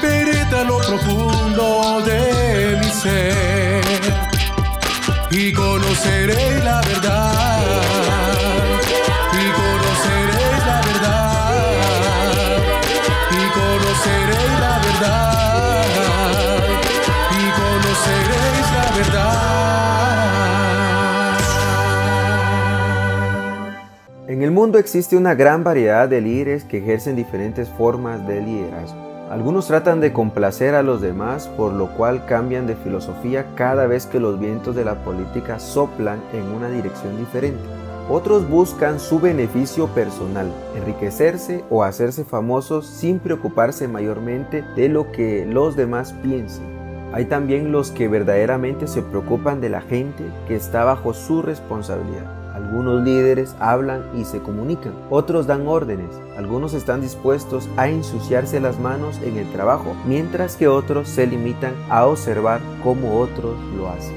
penetra lo profundo de mi ser y conoceré la verdad. Y conoceréis la verdad. Y conoceréis la verdad. Y conoceréis la verdad. En el mundo existe una gran variedad de líderes que ejercen diferentes formas de liderazgo. Algunos tratan de complacer a los demás, por lo cual cambian de filosofía cada vez que los vientos de la política soplan en una dirección diferente. Otros buscan su beneficio personal, enriquecerse o hacerse famosos sin preocuparse mayormente de lo que los demás piensen. Hay también los que verdaderamente se preocupan de la gente que está bajo su responsabilidad. Algunos líderes hablan y se comunican, otros dan órdenes, algunos están dispuestos a ensuciarse las manos en el trabajo, mientras que otros se limitan a observar cómo otros lo hacen.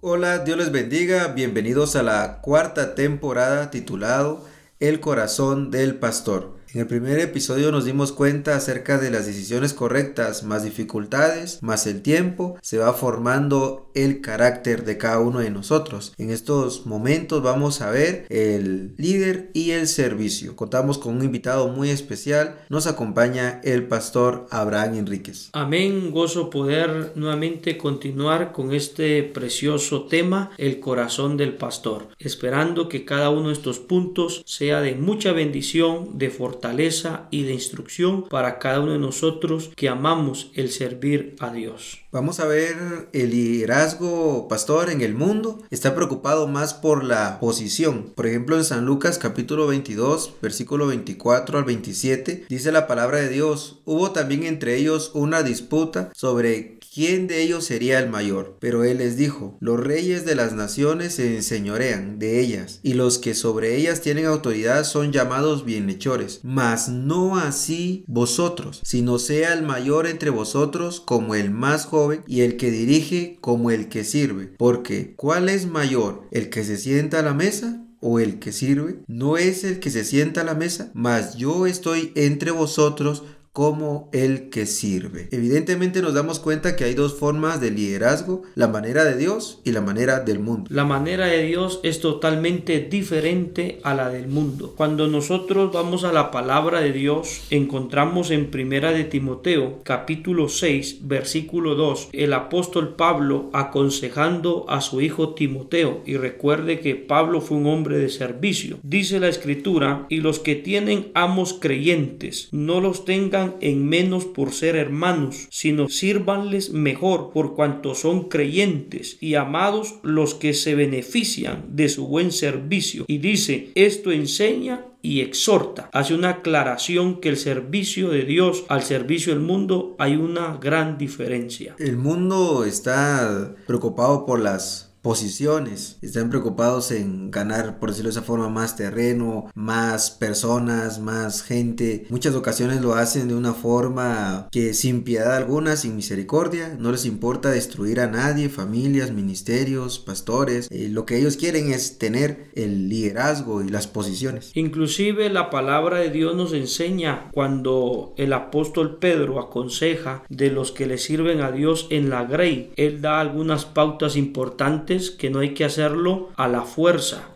Hola, Dios les bendiga, bienvenidos a la cuarta temporada titulado El corazón del pastor. En el primer episodio nos dimos cuenta acerca de las decisiones correctas, más dificultades, más el tiempo, se va formando el carácter de cada uno de nosotros. En estos momentos vamos a ver el líder y el servicio. Contamos con un invitado muy especial, nos acompaña el pastor Abraham Enríquez. Amén, gozo poder nuevamente continuar con este precioso tema, el corazón del pastor, esperando que cada uno de estos puntos sea de mucha bendición, de fortaleza y de instrucción para cada uno de nosotros que amamos el servir a Dios. Vamos a ver el liderazgo pastor en el mundo. Está preocupado más por la posición. Por ejemplo, en San Lucas capítulo 22, versículo 24 al 27, dice la palabra de Dios, hubo también entre ellos una disputa sobre quién de ellos sería el mayor. Pero él les dijo, los reyes de las naciones se enseñorean de ellas, y los que sobre ellas tienen autoridad son llamados bienhechores. Mas no así vosotros, sino sea el mayor entre vosotros como el más joven, y el que dirige como el que sirve. Porque, ¿cuál es mayor? ¿El que se sienta a la mesa? o el que sirve, no es el que se sienta a la mesa, mas yo estoy entre vosotros como el que sirve. Evidentemente nos damos cuenta que hay dos formas de liderazgo, la manera de Dios y la manera del mundo. La manera de Dios es totalmente diferente a la del mundo. Cuando nosotros vamos a la palabra de Dios, encontramos en Primera de Timoteo, capítulo 6, versículo 2, el apóstol Pablo aconsejando a su hijo Timoteo, y recuerde que Pablo fue un hombre de servicio. Dice la escritura, y los que tienen amos creyentes, no los tengan en menos por ser hermanos, sino sírvanles mejor por cuanto son creyentes y amados los que se benefician de su buen servicio. Y dice, esto enseña y exhorta. Hace una aclaración que el servicio de Dios al servicio del mundo hay una gran diferencia. El mundo está preocupado por las posiciones, están preocupados en ganar, por decirlo de esa forma, más terreno, más personas, más gente. Muchas ocasiones lo hacen de una forma que sin piedad alguna, sin misericordia, no les importa destruir a nadie, familias, ministerios, pastores. Eh, lo que ellos quieren es tener el liderazgo y las posiciones. Inclusive la palabra de Dios nos enseña cuando el apóstol Pedro aconseja de los que le sirven a Dios en la grey, él da algunas pautas importantes que no hay que hacerlo a la fuerza,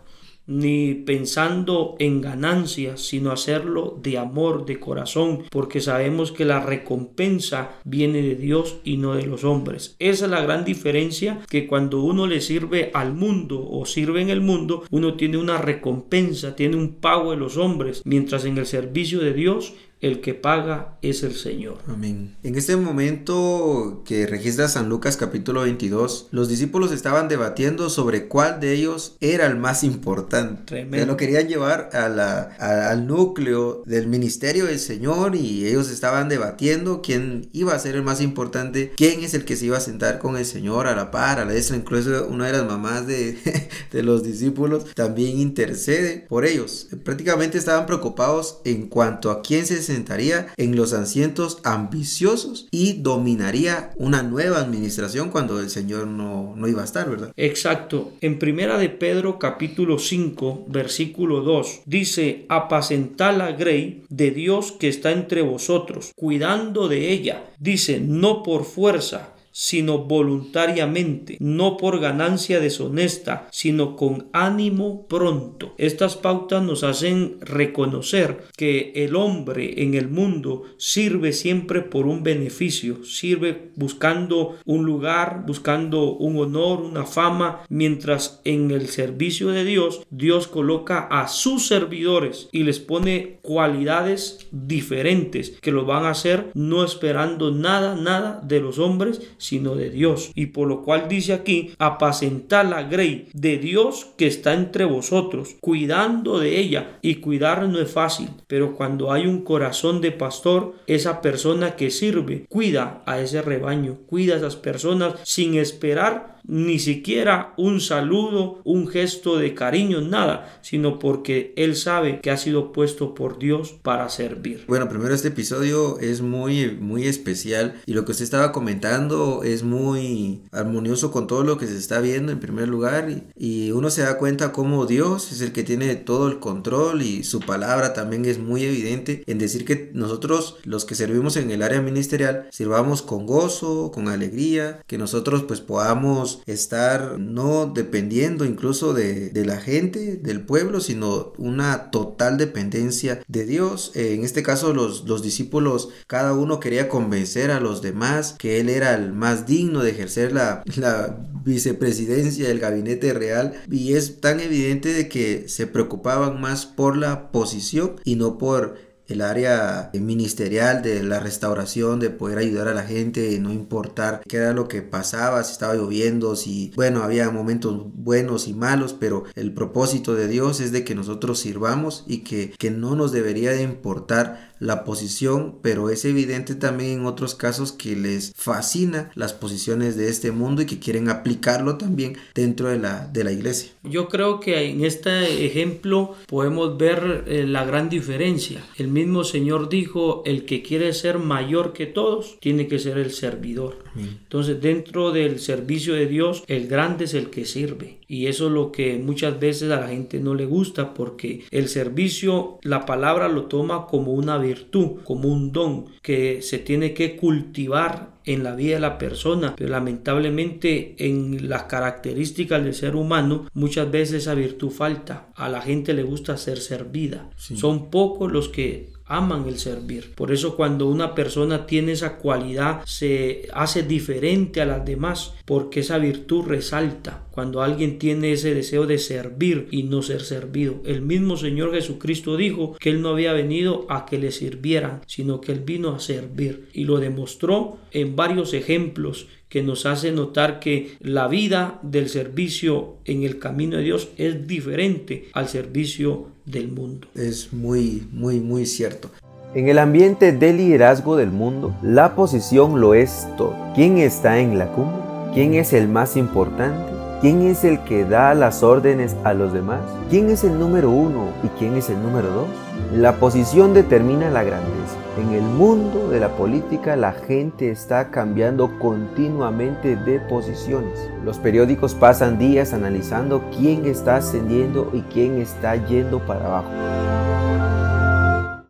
ni pensando en ganancias, sino hacerlo de amor, de corazón, porque sabemos que la recompensa viene de Dios y no de los hombres. Esa es la gran diferencia que cuando uno le sirve al mundo o sirve en el mundo, uno tiene una recompensa, tiene un pago de los hombres, mientras en el servicio de Dios el que paga es el Señor. Amén. En este momento que registra San Lucas capítulo 22, los discípulos estaban debatiendo sobre cuál de ellos era el más importante. Tremendo. lo querían llevar a la, a- al núcleo del ministerio del Señor y ellos estaban debatiendo quién iba a ser el más importante, quién es el que se iba a sentar con el Señor a la par, a la destra. Incluso una de las mamás de, de los discípulos también intercede por ellos. Prácticamente estaban preocupados en cuanto a quién se sentaría en los asientos ambiciosos y dominaría una nueva administración cuando el Señor no, no iba a estar, ¿verdad? Exacto. En primera de Pedro capítulo 5 versículo 2 dice, apacentad la grey de Dios que está entre vosotros, cuidando de ella. Dice, no por fuerza, sino voluntariamente, no por ganancia deshonesta, sino con ánimo pronto. Estas pautas nos hacen reconocer que el hombre en el mundo sirve siempre por un beneficio, sirve buscando un lugar, buscando un honor, una fama, mientras en el servicio de Dios, Dios coloca a sus servidores y les pone cualidades diferentes que lo van a hacer no esperando nada, nada de los hombres, sino de Dios. Y por lo cual dice aquí, apacentar la grey de Dios que está entre vosotros, cuidando de ella. Y cuidar no es fácil, pero cuando hay un corazón de pastor, esa persona que sirve, cuida a ese rebaño, cuida a esas personas sin esperar ni siquiera un saludo, un gesto de cariño, nada, sino porque él sabe que ha sido puesto por Dios para servir. Bueno, primero este episodio es muy, muy especial y lo que usted estaba comentando es muy armonioso con todo lo que se está viendo en primer lugar y, uno se da cuenta cómo Dios es el que tiene todo el control y su palabra también es muy evidente en decir que nosotros los que servimos en el área ministerial sirvamos con gozo, con alegría, que nosotros pues podamos estar no dependiendo incluso de, de la gente, del pueblo, sino una total dependencia de Dios. Eh, en este caso los, los discípulos, cada uno quería convencer a los demás que él era el más digno de ejercer la, la vicepresidencia del gabinete real y es tan evidente de que se preocupaban más por la posición y no por el área ministerial de la restauración, de poder ayudar a la gente, no importar qué era lo que pasaba, si estaba lloviendo, si, bueno, había momentos buenos y malos, pero el propósito de Dios es de que nosotros sirvamos y que, que no nos debería de importar la posición, pero es evidente también en otros casos que les fascina las posiciones de este mundo y que quieren aplicarlo también dentro de la, de la iglesia. Yo creo que en este ejemplo podemos ver eh, la gran diferencia. El mismo Señor dijo, el que quiere ser mayor que todos, tiene que ser el servidor. Entonces, dentro del servicio de Dios, el grande es el que sirve. Y eso es lo que muchas veces a la gente no le gusta porque el servicio, la palabra lo toma como una virtud, como un don que se tiene que cultivar en la vida de la persona, pero lamentablemente en las características del ser humano muchas veces esa virtud falta. A la gente le gusta ser servida. Son pocos los que aman el servir. Por eso cuando una persona tiene esa cualidad se hace diferente a las demás porque esa virtud resalta. Cuando alguien tiene ese deseo de servir y no ser servido. El mismo Señor Jesucristo dijo que Él no había venido a que le sirvieran, sino que Él vino a servir. Y lo demostró en varios ejemplos que nos hace notar que la vida del servicio en el camino de Dios es diferente al servicio del mundo. Es muy, muy, muy cierto. En el ambiente de liderazgo del mundo, la posición lo es todo. ¿Quién está en la cumbre? ¿Quién es el más importante? ¿Quién es el que da las órdenes a los demás? ¿Quién es el número uno y quién es el número dos? La posición determina la grandeza. En el mundo de la política la gente está cambiando continuamente de posiciones. Los periódicos pasan días analizando quién está ascendiendo y quién está yendo para abajo.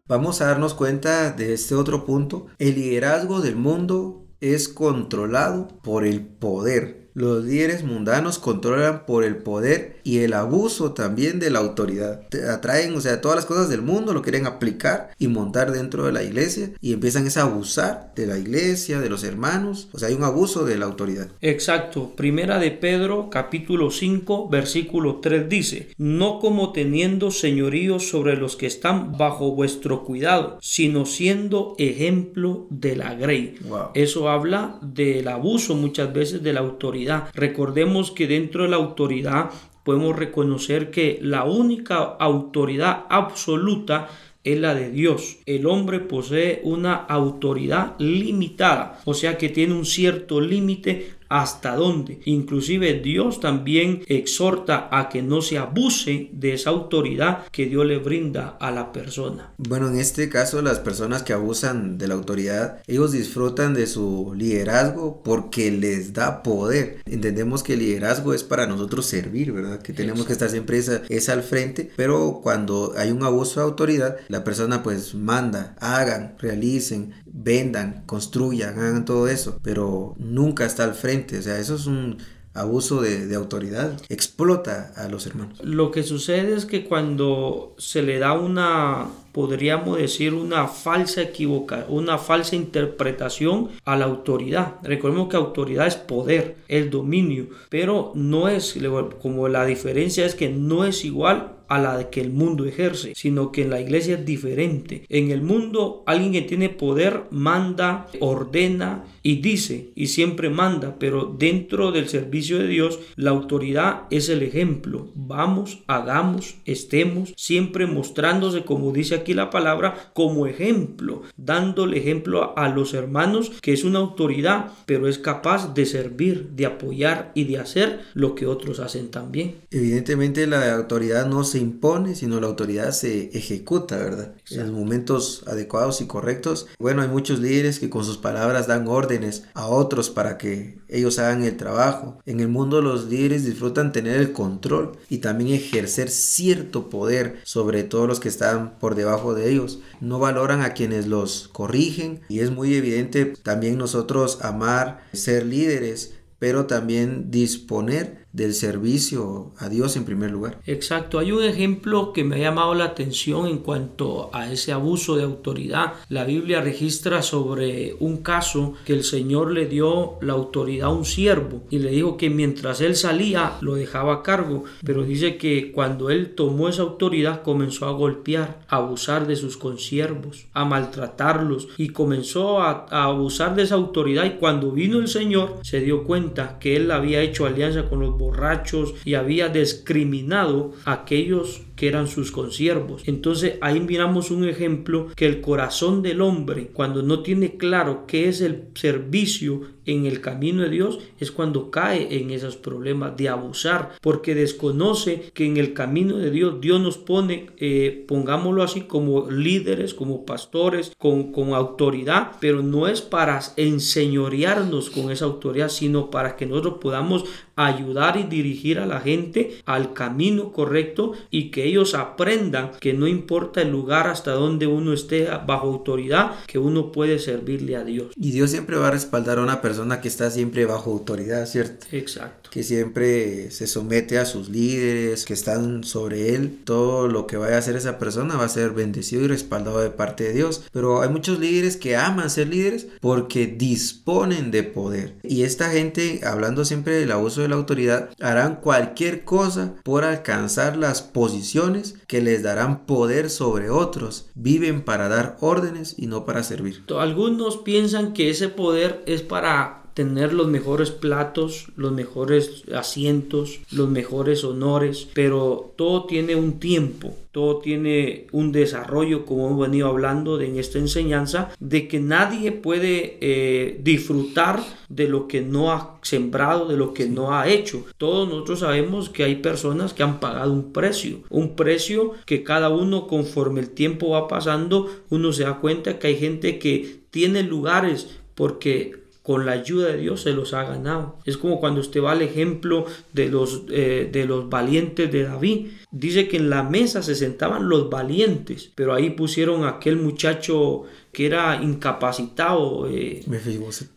Vamos a darnos cuenta de este otro punto. El liderazgo del mundo es controlado por el poder. Los líderes mundanos controlan por el poder y el abuso también de la autoridad. Te atraen, o sea, todas las cosas del mundo lo quieren aplicar y montar dentro de la iglesia y empiezan a abusar de la iglesia, de los hermanos. O sea, hay un abuso de la autoridad. Exacto. Primera de Pedro, capítulo 5, versículo 3 dice, no como teniendo señorío sobre los que están bajo vuestro cuidado, sino siendo ejemplo de la grey. Eso habla del abuso muchas veces de la autoridad. Recordemos que dentro de la autoridad podemos reconocer que la única autoridad absoluta es la de Dios. El hombre posee una autoridad limitada, o sea que tiene un cierto límite hasta dónde. Inclusive Dios también exhorta a que no se abuse de esa autoridad que Dios le brinda a la persona. Bueno, en este caso las personas que abusan de la autoridad, ellos disfrutan de su liderazgo porque les da poder. Entendemos que el liderazgo es para nosotros servir, ¿verdad? Que tenemos que estar siempre esa, al frente, pero cuando hay un abuso de autoridad, la persona pues manda, hagan, realicen, vendan, construyan, hagan todo eso, pero nunca está al frente. O sea, eso es un abuso de, autoridad, explota a los hermanos. Lo que sucede es que cuando se le da una, podríamos decir, una falsa equivoca, una falsa interpretación a la autoridad. Recordemos que autoridad es poder, el dominio, pero no es, como la diferencia es que no es igual a la que el mundo ejerce, sino que en la iglesia es diferente. En el mundo alguien que tiene poder manda, ordena y dice y siempre manda, pero dentro del servicio de Dios la autoridad es el ejemplo. Vamos, hagamos, estemos siempre mostrándose, como dice aquí la palabra, como ejemplo, dándole ejemplo a los hermanos que es una autoridad, pero es capaz de servir, de apoyar y de hacer lo que otros hacen también. Evidentemente la autoridad no se impone, sino la autoridad se ejecuta, ¿verdad? En los momentos adecuados y correctos. Bueno, hay muchos líderes que con sus palabras dan órdenes a otros para que ellos hagan el trabajo. En el mundo los líderes disfrutan tener el control y también ejercer cierto poder sobre todos los que están por debajo de ellos. No valoran a quienes los corrigen y es muy evidente también nosotros amar, ser líderes, pero también disponer del servicio a Dios en primer lugar. Exacto, hay un ejemplo que me ha llamado la atención en cuanto a ese abuso de autoridad. La Biblia registra sobre un caso que el Señor le dio la autoridad a un siervo y le dijo que mientras él salía lo dejaba a cargo, pero dice que cuando él tomó esa autoridad comenzó a golpear, a abusar de sus consiervos, a maltratarlos y comenzó a, a abusar de esa autoridad y cuando vino el Señor se dio cuenta que él había hecho alianza con los borrachos y había discriminado a aquellos que eran sus consiervos. Entonces ahí miramos un ejemplo que el corazón del hombre, cuando no tiene claro qué es el servicio en el camino de Dios, es cuando cae en esos problemas de abusar, porque desconoce que en el camino de Dios Dios nos pone, eh, pongámoslo así, como líderes, como pastores, con, con autoridad, pero no es para enseñorearnos con esa autoridad, sino para que nosotros podamos ayudar y dirigir a la gente al camino correcto y que ellos aprendan que no importa el lugar hasta donde uno esté bajo autoridad, que uno puede servirle a Dios. Y Dios siempre va a respaldar a una persona que está siempre bajo autoridad, ¿cierto? Exacto. Que siempre se somete a sus líderes, que están sobre él. Todo lo que vaya a hacer esa persona va a ser bendecido y respaldado de parte de Dios. Pero hay muchos líderes que aman ser líderes porque disponen de poder. Y esta gente, hablando siempre del abuso de la autoridad, harán cualquier cosa por alcanzar las posiciones que les darán poder sobre otros. Viven para dar órdenes y no para servir. Algunos piensan que ese poder es para tener los mejores platos, los mejores asientos, los mejores honores, pero todo tiene un tiempo, todo tiene un desarrollo, como hemos venido hablando en esta enseñanza, de que nadie puede eh, disfrutar de lo que no ha sembrado, de lo que no ha hecho. Todos nosotros sabemos que hay personas que han pagado un precio, un precio que cada uno conforme el tiempo va pasando, uno se da cuenta que hay gente que tiene lugares porque con la ayuda de Dios se los ha ganado. Es como cuando usted va al ejemplo de los, eh, de los valientes de David. Dice que en la mesa se sentaban los valientes, pero ahí pusieron a aquel muchacho que era incapacitado. eh.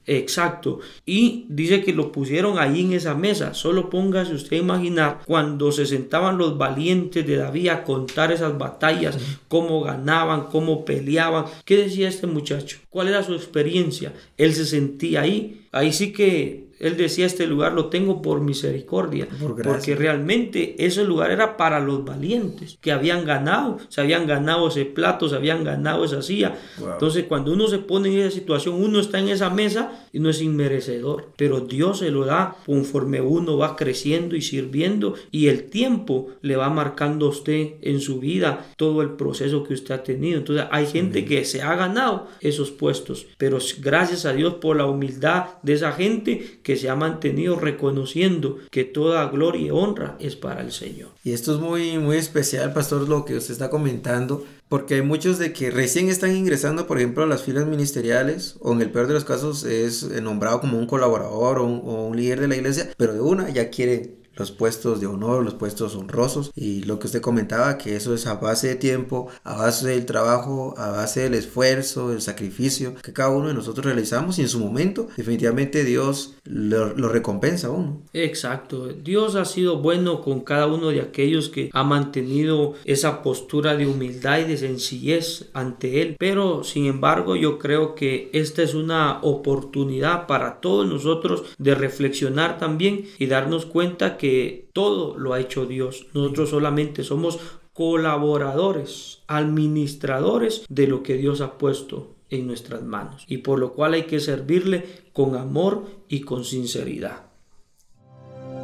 Exacto. Y dice que lo pusieron ahí en esa mesa. Solo póngase usted a imaginar cuando se sentaban los valientes de David a contar esas batallas, cómo ganaban, cómo peleaban. ¿Qué decía este muchacho? ¿Cuál era su experiencia? Él se sentía ahí. Ahí sí que él decía, este lugar lo tengo por misericordia, Por porque realmente ese lugar era para los valientes, que habían ganado, se habían ganado ese plato, se habían ganado esa silla. Wow. Entonces, cuando uno se pone en esa situación, uno está en esa mesa y no es inmerecedor, pero Dios se lo da conforme uno va creciendo y sirviendo y el tiempo le va marcando a usted en su vida todo el proceso que usted ha tenido. Entonces, hay gente que se ha ganado esos puestos, pero gracias a Dios por la humildad de esa gente que se ha mantenido reconociendo que toda gloria y honra es para el Señor. Y esto es muy, muy especial, pastor, lo que usted está comentando, porque hay muchos de que recién están ingresando, por ejemplo, a las filas ministeriales, o en el peor de los casos es nombrado como un colaborador o un, o un líder de la iglesia, pero de una ya quiere los puestos de honor, los puestos honrosos, y lo que usted comentaba, que eso es a base de tiempo, a base del trabajo, a base del esfuerzo, el sacrificio que cada uno de nosotros realizamos, y en su momento, definitivamente Dios lo, lo recompensa a uno. Exacto. Dios ha sido bueno con cada uno de aquellos que ha mantenido esa postura de humildad y de sencillez ante Él. Pero, sin embargo, yo creo que esta es una oportunidad para todos nosotros de reflexionar también y darnos cuenta que todo lo ha hecho Dios. Nosotros solamente somos colaboradores, administradores de lo que Dios ha puesto en nuestras manos. Y por lo cual hay que servirle con amor y con sinceridad.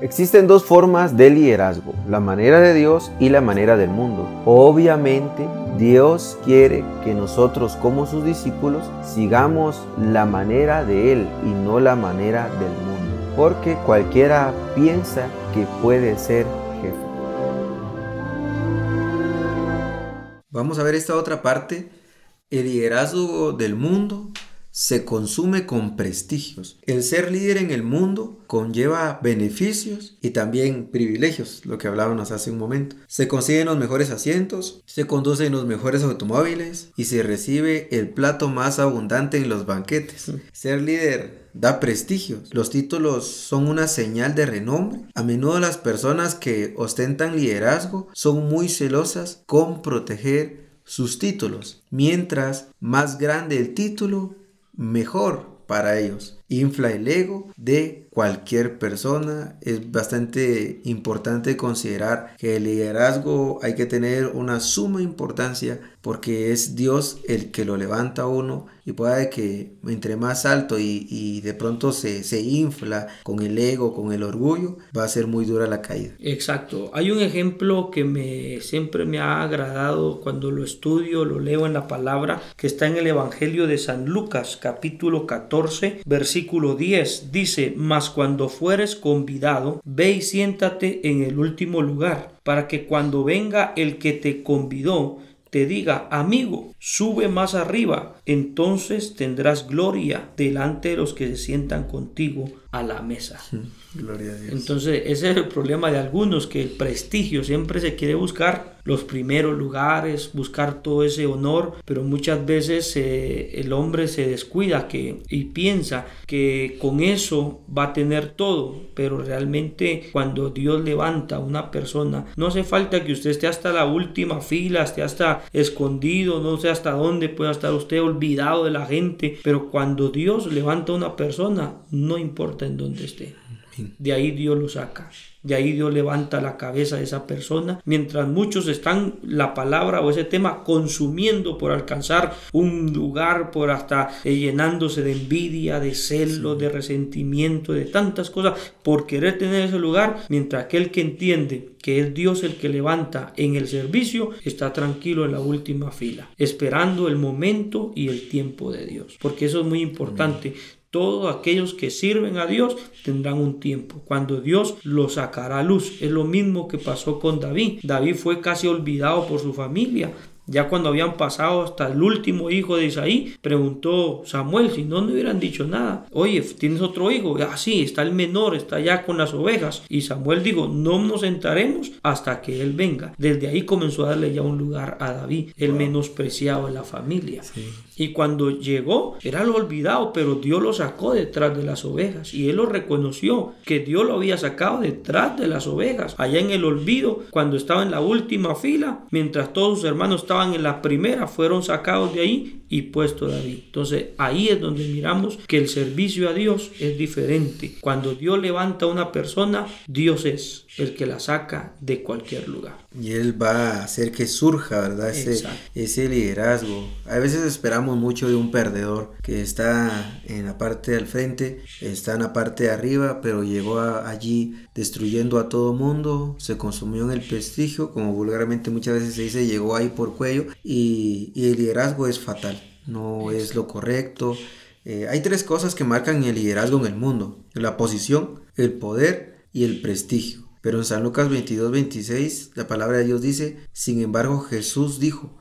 Existen dos formas de liderazgo, la manera de Dios y la manera del mundo. Obviamente, Dios quiere que nosotros como sus discípulos sigamos la manera de Él y no la manera del mundo, porque cualquiera piensa que puede ser jefe. Vamos a ver esta otra parte. El liderazgo del mundo se consume con prestigios. El ser líder en el mundo conlleva beneficios y también privilegios, lo que hablábamos hace un momento. Se consiguen los mejores asientos, se conducen los mejores automóviles y se recibe el plato más abundante en los banquetes. Ser líder da prestigio. Los títulos son una señal de renombre. A menudo las personas que ostentan liderazgo son muy celosas con proteger sus títulos. Mientras más grande el título, mejor para ellos. Infla el ego de cualquier persona. Es bastante importante considerar que el liderazgo hay que tener una suma importancia porque es Dios el que lo levanta uno y puede que entre más alto y, y de pronto se, se infla con el ego, con el orgullo, va a ser muy dura la caída. Exacto. Hay un ejemplo que me siempre me ha agradado cuando lo estudio, lo leo en la palabra, que está en el Evangelio de San Lucas, capítulo 14, versículo 10. Dice, mas cuando fueres convidado, ve y siéntate en el último lugar, para que cuando venga el que te convidó, te diga, amigo, sube más arriba, entonces tendrás gloria delante de los que se sientan contigo a la mesa. Gloria a Dios. Entonces, ese es el problema de algunos, que el prestigio siempre se quiere buscar los primeros lugares, buscar todo ese honor, pero muchas veces eh, el hombre se descuida que, y piensa que con eso va a tener todo, pero realmente cuando Dios levanta a una persona, no hace falta que usted esté hasta la última fila, esté hasta escondido, no sé hasta dónde pueda estar usted olvidado de la gente, pero cuando Dios levanta a una persona, no importa en dónde esté. De ahí Dios lo saca. De ahí Dios levanta la cabeza de esa persona. Mientras muchos están la palabra o ese tema consumiendo por alcanzar un lugar, por hasta eh, llenándose de envidia, de celo, de resentimiento, de tantas cosas, por querer tener ese lugar. Mientras aquel que entiende que es Dios el que levanta en el servicio, está tranquilo en la última fila, esperando el momento y el tiempo de Dios. Porque eso es muy importante todos aquellos que sirven a Dios tendrán un tiempo. Cuando Dios los sacará a luz. Es lo mismo que pasó con David. David fue casi olvidado por su familia. Ya cuando habían pasado hasta el último hijo de Isaí, preguntó Samuel, si no, no hubieran dicho nada. Oye, ¿tienes otro hijo? Ah, sí, está el menor, está allá con las ovejas. Y Samuel dijo, no nos sentaremos hasta que él venga. Desde ahí comenzó a darle ya un lugar a David, el menospreciado de la familia. Y cuando llegó, era lo olvidado, pero Dios lo sacó detrás de las ovejas. Y él lo reconoció, que Dios lo había sacado detrás de las ovejas. Allá en el olvido, cuando estaba en la última fila, mientras todos sus hermanos estaban en la primera, fueron sacados de ahí y puesto David. Entonces ahí es donde miramos que el servicio a Dios es diferente. Cuando Dios levanta a una persona, Dios es el que la saca de cualquier lugar. Y Él va a hacer que surja, ¿verdad? Ese, ese, liderazgo. A veces esperamos mucho de un perdedor que está en la parte del frente, está en la parte de arriba, pero llegó allí destruyendo a todo mundo, se consumió en el prestigio, como vulgarmente muchas veces se dice, llegó ahí por cuello y, y el liderazgo es fatal, no es lo correcto. Eh, hay tres cosas que marcan el liderazgo en el mundo, la posición, el poder y el prestigio. Pero en San Lucas 22, 26, la palabra de Dios dice, sin embargo Jesús dijo,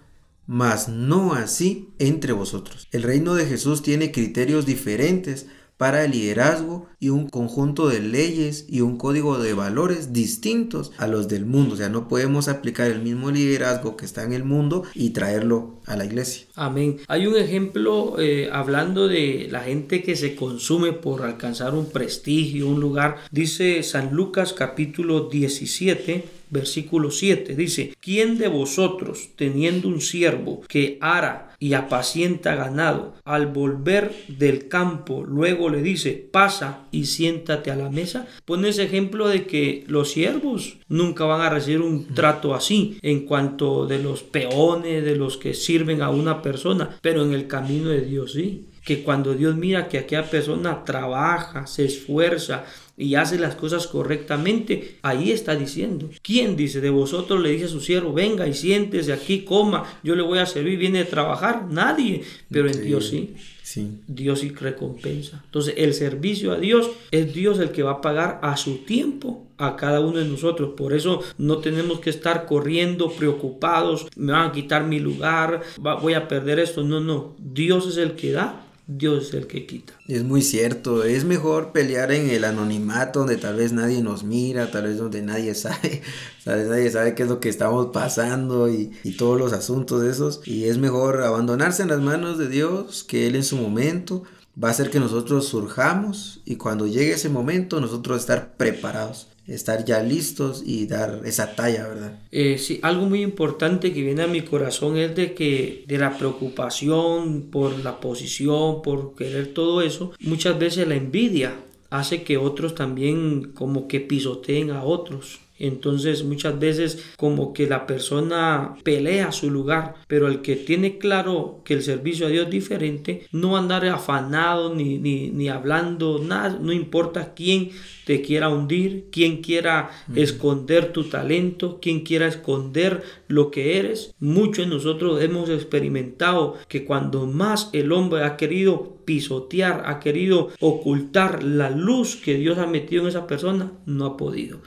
mas no así entre vosotros. El reino de Jesús tiene criterios diferentes para el liderazgo y un conjunto de leyes y un código de valores distintos a los del mundo. O sea, no podemos aplicar el mismo liderazgo que está en el mundo y traerlo a la iglesia. Amén. Hay un ejemplo eh, hablando de la gente que se consume por alcanzar un prestigio, un lugar. Dice San Lucas capítulo 17 versículo 7 dice, ¿quién de vosotros, teniendo un siervo que ara y apacienta ganado, al volver del campo, luego le dice, pasa y siéntate a la mesa? Pone ese ejemplo de que los siervos nunca van a recibir un trato así en cuanto de los peones, de los que sirven a una persona, pero en el camino de Dios sí que cuando Dios mira que aquella persona trabaja, se esfuerza, y hace las cosas correctamente, ahí está diciendo. ¿Quién dice de vosotros le dice a su siervo, venga y siéntese aquí, coma, yo le voy a servir, viene a trabajar? Nadie, pero en Dios sí. Sí. Dios sí recompensa. Entonces el servicio a Dios es Dios el que va a pagar a su tiempo a cada uno de nosotros. Por eso no tenemos que estar corriendo preocupados, me van a quitar mi lugar, voy a perder esto. No, no. Dios es el que da Dios es el que quita. Es muy cierto, es mejor pelear en el anonimato donde tal vez nadie nos mira, tal vez donde nadie sabe, tal vez nadie sabe qué es lo que estamos pasando y, y todos los asuntos esos. Y es mejor abandonarse en las manos de Dios, que Él en su momento va a hacer que nosotros surjamos y cuando llegue ese momento nosotros estar preparados estar ya listos y dar esa talla, ¿verdad? Eh, sí, algo muy importante que viene a mi corazón es de que de la preocupación por la posición, por querer todo eso, muchas veces la envidia hace que otros también como que pisoteen a otros. Entonces muchas veces como que la persona pelea su lugar, pero el que tiene claro que el servicio a Dios es diferente, no andar afanado ni, ni, ni hablando nada, no importa quién te quiera hundir, quien quiera esconder tu talento, quien quiera esconder lo que eres. Muchos de nosotros hemos experimentado que cuando más el hombre ha querido pisotear, ha querido ocultar la luz que Dios ha metido en esa persona, no ha podido.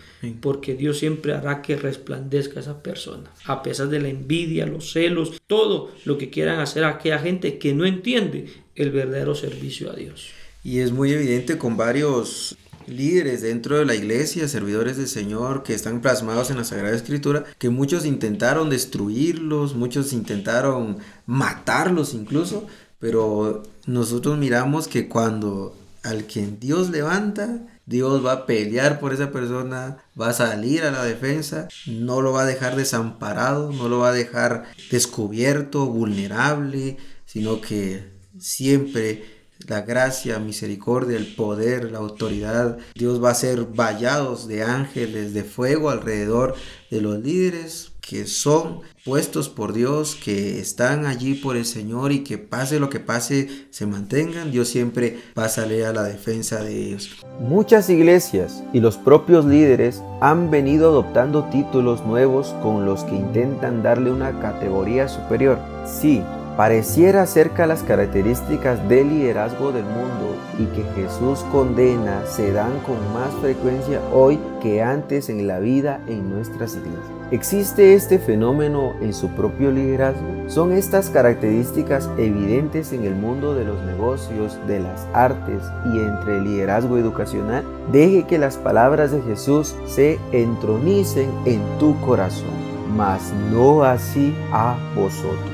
Porque Dios siempre hará que resplandezca esa persona. A pesar de la envidia, los celos, todo lo que quieran hacer aquella gente que no entiende el verdadero servicio a Dios. Y es muy evidente con varios líderes dentro de la iglesia, servidores del Señor que están plasmados en la Sagrada Escritura, que muchos intentaron destruirlos, muchos intentaron matarlos incluso, pero nosotros miramos que cuando al quien Dios levanta, Dios va a pelear por esa persona, va a salir a la defensa, no lo va a dejar desamparado, no lo va a dejar descubierto, vulnerable, sino que siempre la gracia, misericordia, el poder, la autoridad. Dios va a ser vallados de ángeles de fuego alrededor de los líderes que son puestos por Dios, que están allí por el Señor y que pase lo que pase, se mantengan. Dios siempre salir a la defensa de ellos. Muchas iglesias y los propios líderes han venido adoptando títulos nuevos con los que intentan darle una categoría superior. Sí, pareciera cerca las características del liderazgo del mundo y que Jesús condena se dan con más frecuencia hoy que antes en la vida en nuestras iglesias. ¿Existe este fenómeno en su propio liderazgo? ¿Son estas características evidentes en el mundo de los negocios, de las artes y entre el liderazgo educacional? Deje que las palabras de Jesús se entronicen en tu corazón, mas no así a vosotros.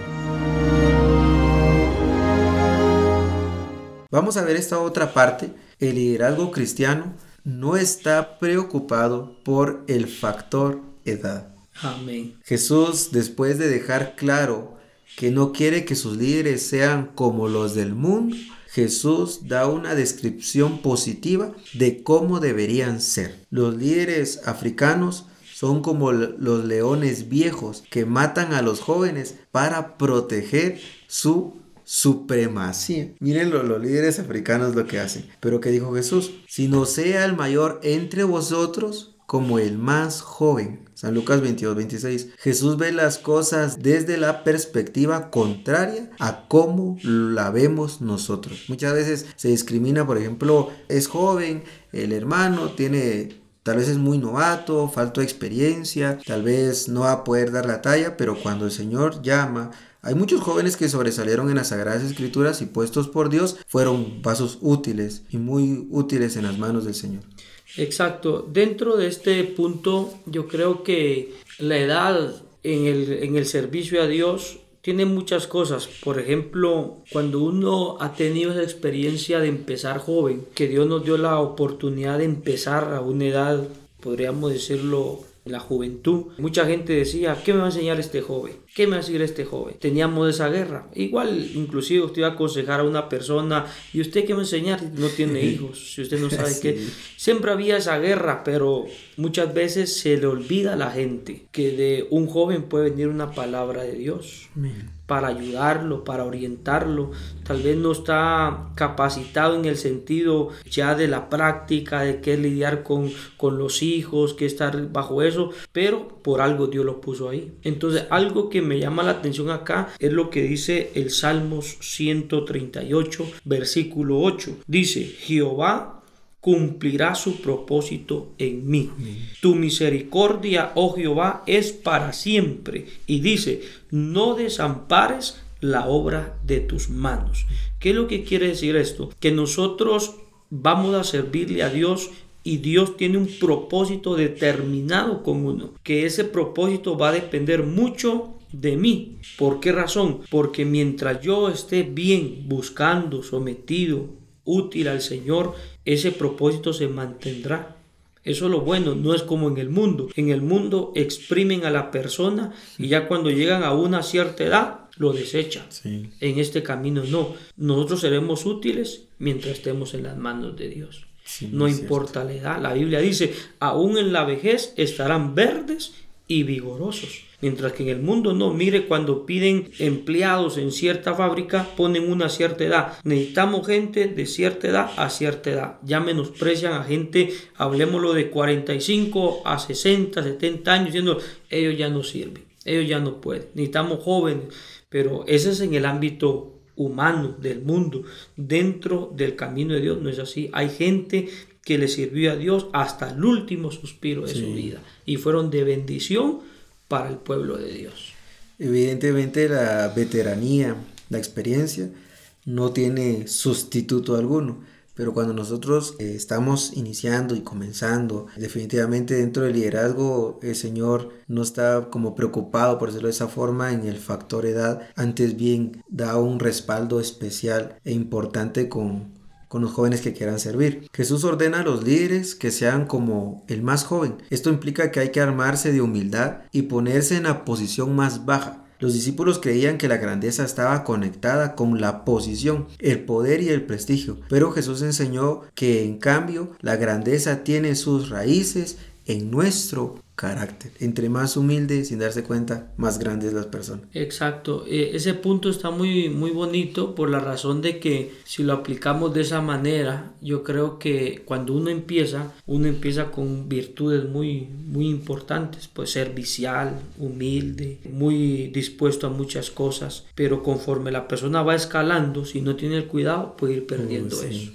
Vamos a ver esta otra parte. El liderazgo cristiano no está preocupado por el factor edad. Amén. Jesús, después de dejar claro que no quiere que sus líderes sean como los del mundo, Jesús da una descripción positiva de cómo deberían ser. Los líderes africanos son como los leones viejos que matan a los jóvenes para proteger su supremacía. Miren los líderes africanos lo que hacen. Pero ¿qué dijo Jesús? Si no sea el mayor entre vosotros como el más joven. San Lucas 22, 26. Jesús ve las cosas desde la perspectiva contraria a cómo la vemos nosotros. Muchas veces se discrimina, por ejemplo, es joven, el hermano tiene Tal vez es muy novato, falta experiencia, tal vez no va a poder dar la talla, pero cuando el Señor llama hay muchos jóvenes que sobresalieron en las Sagradas Escrituras y puestos por Dios fueron vasos útiles y muy útiles en las manos del Señor. Exacto. Dentro de este punto, yo creo que la edad en el, en el servicio a Dios tiene muchas cosas. Por ejemplo, cuando uno ha tenido esa experiencia de empezar joven, que Dios nos dio la oportunidad de empezar a una edad, podríamos decirlo, la juventud. Mucha gente decía, ¿qué me va a enseñar este joven? ¿Qué me va a decir este joven? Teníamos esa guerra. Igual, inclusive usted va a aconsejar a una persona, ¿y usted qué me va a enseñar si no tiene hijos? Si usted no sabe qué. Siempre había esa guerra, pero muchas veces se le olvida a la gente que de un joven puede venir una palabra de Dios para ayudarlo, para orientarlo. Tal vez no está capacitado en el sentido ya de la práctica, de qué lidiar con, con los hijos, que estar bajo eso, pero por algo Dios lo puso ahí. Entonces, algo que me llama la atención acá es lo que dice el Salmos 138, versículo 8. Dice, Jehová cumplirá su propósito en mí. Tu misericordia, oh Jehová, es para siempre. Y dice, no desampares la obra de tus manos. ¿Qué es lo que quiere decir esto? Que nosotros vamos a servirle a Dios y Dios tiene un propósito determinado con uno, que ese propósito va a depender mucho de mí. ¿Por qué razón? Porque mientras yo esté bien buscando, sometido, útil al Señor, ese propósito se mantendrá. Eso es lo bueno, no es como en el mundo. En el mundo exprimen a la persona y ya cuando llegan a una cierta edad lo desechan. En este camino no. Nosotros seremos útiles mientras estemos en las manos de Dios. no importa la edad. La Biblia dice, aún en la vejez estarán verdes y vigorosos. Mientras que en el mundo no, mire cuando piden empleados en cierta fábrica, ponen una cierta edad. Necesitamos gente de cierta edad a cierta edad. Ya menosprecian a gente, hablemoslo de 45 a 60, 70 años, diciendo, ellos ya no sirven, ellos ya no pueden. Necesitamos jóvenes, pero ese es en el ámbito humano del mundo. Dentro del camino de Dios no es así. Hay gente que le sirvió a Dios hasta el último suspiro de su vida y fueron de bendición para el pueblo de Dios. Evidentemente la veteranía, la experiencia, no tiene sustituto alguno. Pero cuando nosotros eh, estamos iniciando y comenzando, definitivamente dentro del liderazgo el Señor no está como preocupado, por decirlo de esa forma, en el factor edad. Antes bien da un respaldo especial e importante con, con los jóvenes que quieran servir. Jesús ordena a los líderes que sean como el más joven. Esto implica que hay que armarse de humildad y ponerse en la posición más baja. Los discípulos creían que la grandeza estaba conectada con la posición, el poder y el prestigio, pero Jesús enseñó que en cambio la grandeza tiene sus raíces en nuestro carácter. Entre más humilde, sin darse cuenta, más grande es la persona. Exacto. E, ese punto está muy, muy bonito por la razón de que si lo aplicamos de esa manera, yo creo que cuando uno empieza, uno empieza con virtudes muy, muy importantes. Puede ser vicial, humilde, muy dispuesto a muchas cosas. Pero conforme la persona va escalando, si no tiene el cuidado, puede ir perdiendo eso.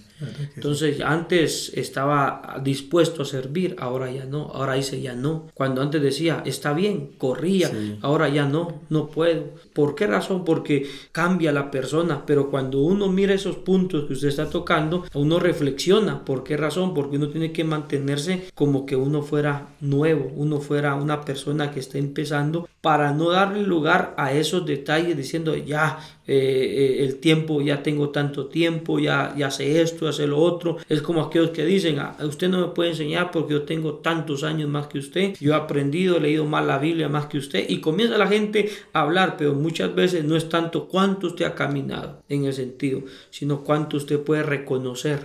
Entonces antes estaba dispuesto a servir, ahora ya no, ahora dice ya no. Cuando antes decía, está bien, corría, ahora ya no, no puedo. ¿Por qué razón? Porque cambia la persona, pero cuando uno mira esos puntos que usted está tocando, uno reflexiona. ¿Por qué razón? Porque uno tiene que mantenerse como que uno fuera nuevo, uno fuera una persona que está empezando para no darle lugar a esos detalles diciendo ya eh, eh, el tiempo, ya tengo tanto tiempo, ya, ya sé esto, sé lo otro. Es como aquellos que dicen, a ah, usted no me puede enseñar porque yo tengo tantos años más que usted, yo he aprendido, he leído más la Biblia más que usted y comienza la gente a hablar, pero muchas veces no es tanto cuánto usted ha caminado en el sentido, sino cuánto usted puede reconocer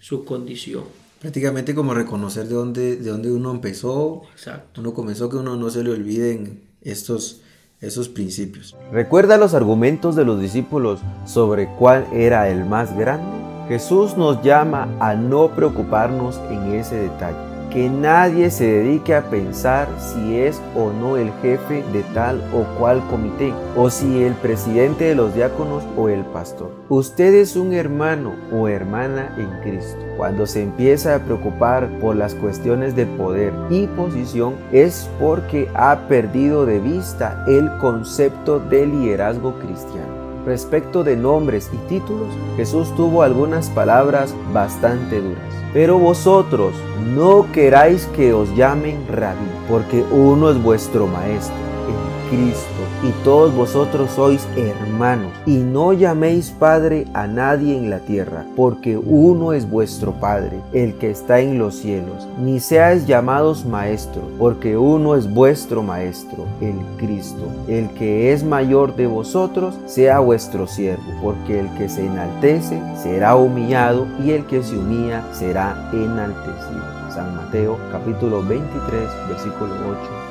su condición prácticamente como reconocer de dónde, de dónde uno empezó. Exacto. Uno comenzó que uno no se le olviden estos, esos principios. ¿Recuerda los argumentos de los discípulos sobre cuál era el más grande? Jesús nos llama a no preocuparnos en ese detalle que nadie se dedique a pensar si es o no el jefe de tal o cual comité, o si el presidente de los diáconos o el pastor. Usted es un hermano o hermana en Cristo. Cuando se empieza a preocupar por las cuestiones de poder y posición es porque ha perdido de vista el concepto de liderazgo cristiano. Respecto de nombres y títulos, Jesús tuvo algunas palabras bastante duras. Pero vosotros no queráis que os llamen rabí, porque uno es vuestro maestro, el Cristo, y todos vosotros sois hermanos. Y no llaméis Padre a nadie en la tierra, porque uno es vuestro Padre, el que está en los cielos. Ni seáis llamados maestro, porque uno es vuestro Maestro, el Cristo. El que es mayor de vosotros, sea vuestro siervo, porque el que se enaltece será humillado, y el que se humilla será enaltecido. San Mateo capítulo 23, versículo 8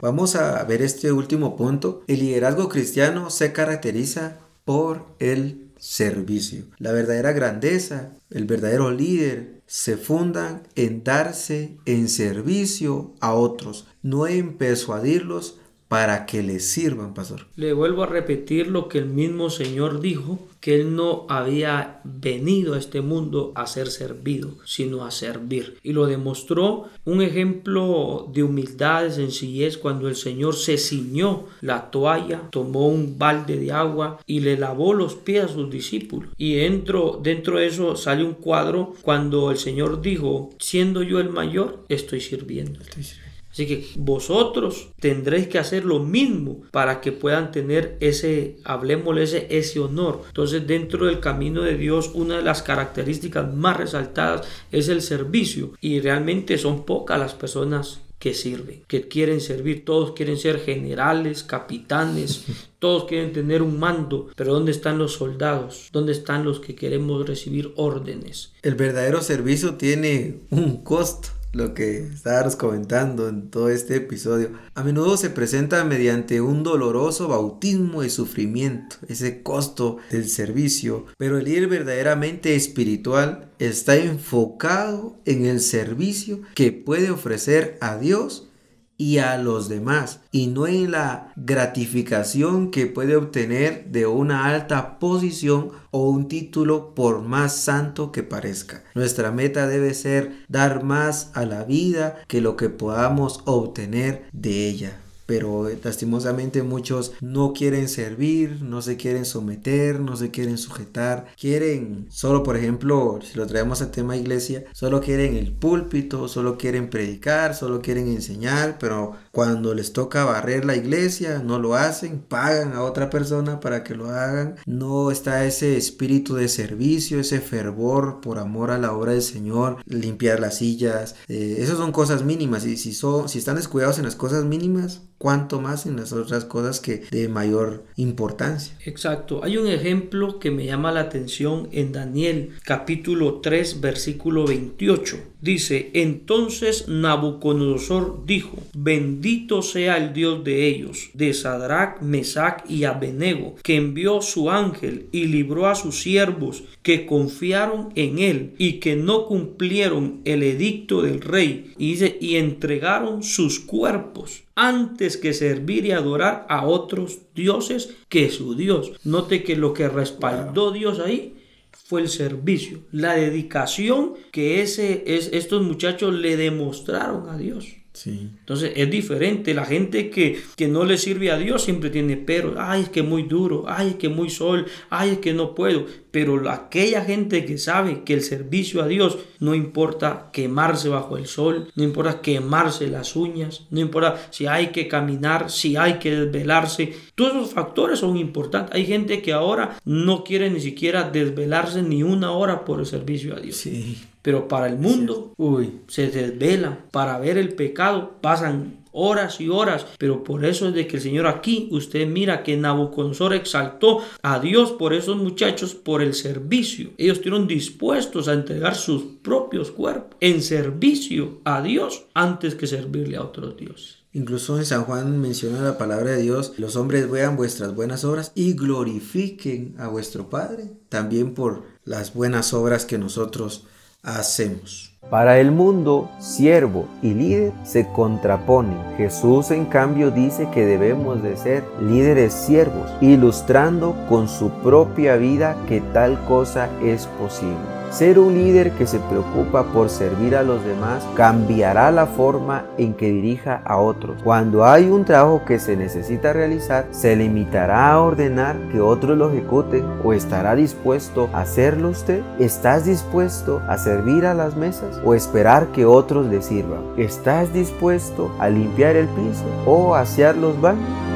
Vamos a ver este último punto. El liderazgo cristiano se caracteriza por el servicio. La verdadera grandeza, el verdadero líder, se fundan en darse en servicio a otros, no en persuadirlos para que les sirvan, pastor. Le vuelvo a repetir lo que el mismo Señor dijo, que Él no había venido a este mundo a ser servido, sino a servir. Y lo demostró un ejemplo de humildad, de sencillez, cuando el Señor se ciñó la toalla, tomó un balde de agua y le lavó los pies a sus discípulos. Y dentro, dentro de eso sale un cuadro cuando el Señor dijo, siendo yo el mayor, estoy sirviendo. Estoy sirviendo. Así que vosotros tendréis que hacer lo mismo para que puedan tener ese, hablemosle ese, ese honor. Entonces dentro del camino de Dios una de las características más resaltadas es el servicio y realmente son pocas las personas que sirven, que quieren servir, todos quieren ser generales, capitanes, todos quieren tener un mando, pero ¿dónde están los soldados? ¿Dónde están los que queremos recibir órdenes? El verdadero servicio tiene un costo lo que estábamos comentando en todo este episodio, a menudo se presenta mediante un doloroso bautismo de sufrimiento, ese costo del servicio, pero el líder verdaderamente espiritual está enfocado en el servicio que puede ofrecer a Dios y a los demás y no en la gratificación que puede obtener de una alta posición o un título por más santo que parezca. Nuestra meta debe ser dar más a la vida que lo que podamos obtener de ella pero lastimosamente muchos no quieren servir, no se quieren someter, no se quieren sujetar, quieren solo, por ejemplo, si lo traemos a tema iglesia, solo quieren el púlpito, solo quieren predicar, solo quieren enseñar, pero cuando les toca barrer la iglesia, no lo hacen, pagan a otra persona para que lo hagan, no está ese espíritu de servicio, ese fervor por amor a la obra del Señor, limpiar las sillas, eh, esas son cosas mínimas y si, son, si están descuidados en las cosas mínimas, cuanto más en las otras cosas que de mayor importancia. Exacto. Hay un ejemplo que me llama la atención en Daniel capítulo 3 versículo 28. Dice, entonces Nabucodonosor dijo, bendito sea el Dios de ellos, de Sadrach, Mesach y Abednego, que envió su ángel y libró a sus siervos que confiaron en él y que no cumplieron el edicto del rey y, dice, y entregaron sus cuerpos antes que servir y adorar a otros dioses que su Dios. Note que lo que respaldó Dios ahí fue el servicio, la dedicación que ese, es, estos muchachos le demostraron a Dios. Entonces es diferente. La gente que, que, no le sirve a Dios siempre tiene pero. Ay, es que muy duro. Ay, es que muy sol. Ay, es que no puedo. Pero aquella gente que sabe que el servicio a Dios no importa quemarse bajo el sol, no importa quemarse las uñas, no importa si hay que caminar, si hay que desvelarse. Todos esos factores son importantes. Hay gente que ahora no quiere ni siquiera desvelarse ni una hora por el servicio a Dios. Sí. Pero para el mundo, uy, se desvela. Para ver el pecado pasan horas y horas. Pero por eso es de que el Señor aquí, usted mira que Nabucodonosor exaltó a Dios por esos muchachos por el servicio. Ellos estuvieron dispuestos a entregar sus propios cuerpos en servicio a Dios antes que servirle a otros dioses. Incluso en San Juan menciona la palabra de Dios, los hombres vean vuestras buenas obras y glorifiquen a vuestro Padre, también por las buenas obras que nosotros hacemos. Para el mundo, siervo y líder se contraponen. Jesús en cambio dice que debemos de ser líderes siervos, ilustrando con su propia vida que tal cosa es posible. Ser un líder que se preocupa por servir a los demás cambiará la forma en que dirija a otros. Cuando hay un trabajo que se necesita realizar, se limitará a ordenar que otros lo ejecuten o estará dispuesto a hacerlo usted. ¿Estás dispuesto a servir a las mesas o esperar que otros le sirvan? ¿Estás dispuesto a limpiar el piso o asear los baños?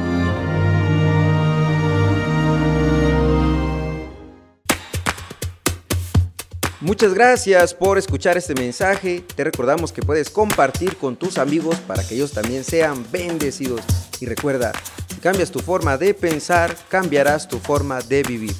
Muchas gracias por escuchar este mensaje. Te recordamos que puedes compartir con tus amigos para que ellos también sean bendecidos. Y recuerda, si cambias tu forma de pensar, cambiarás tu forma de vivir.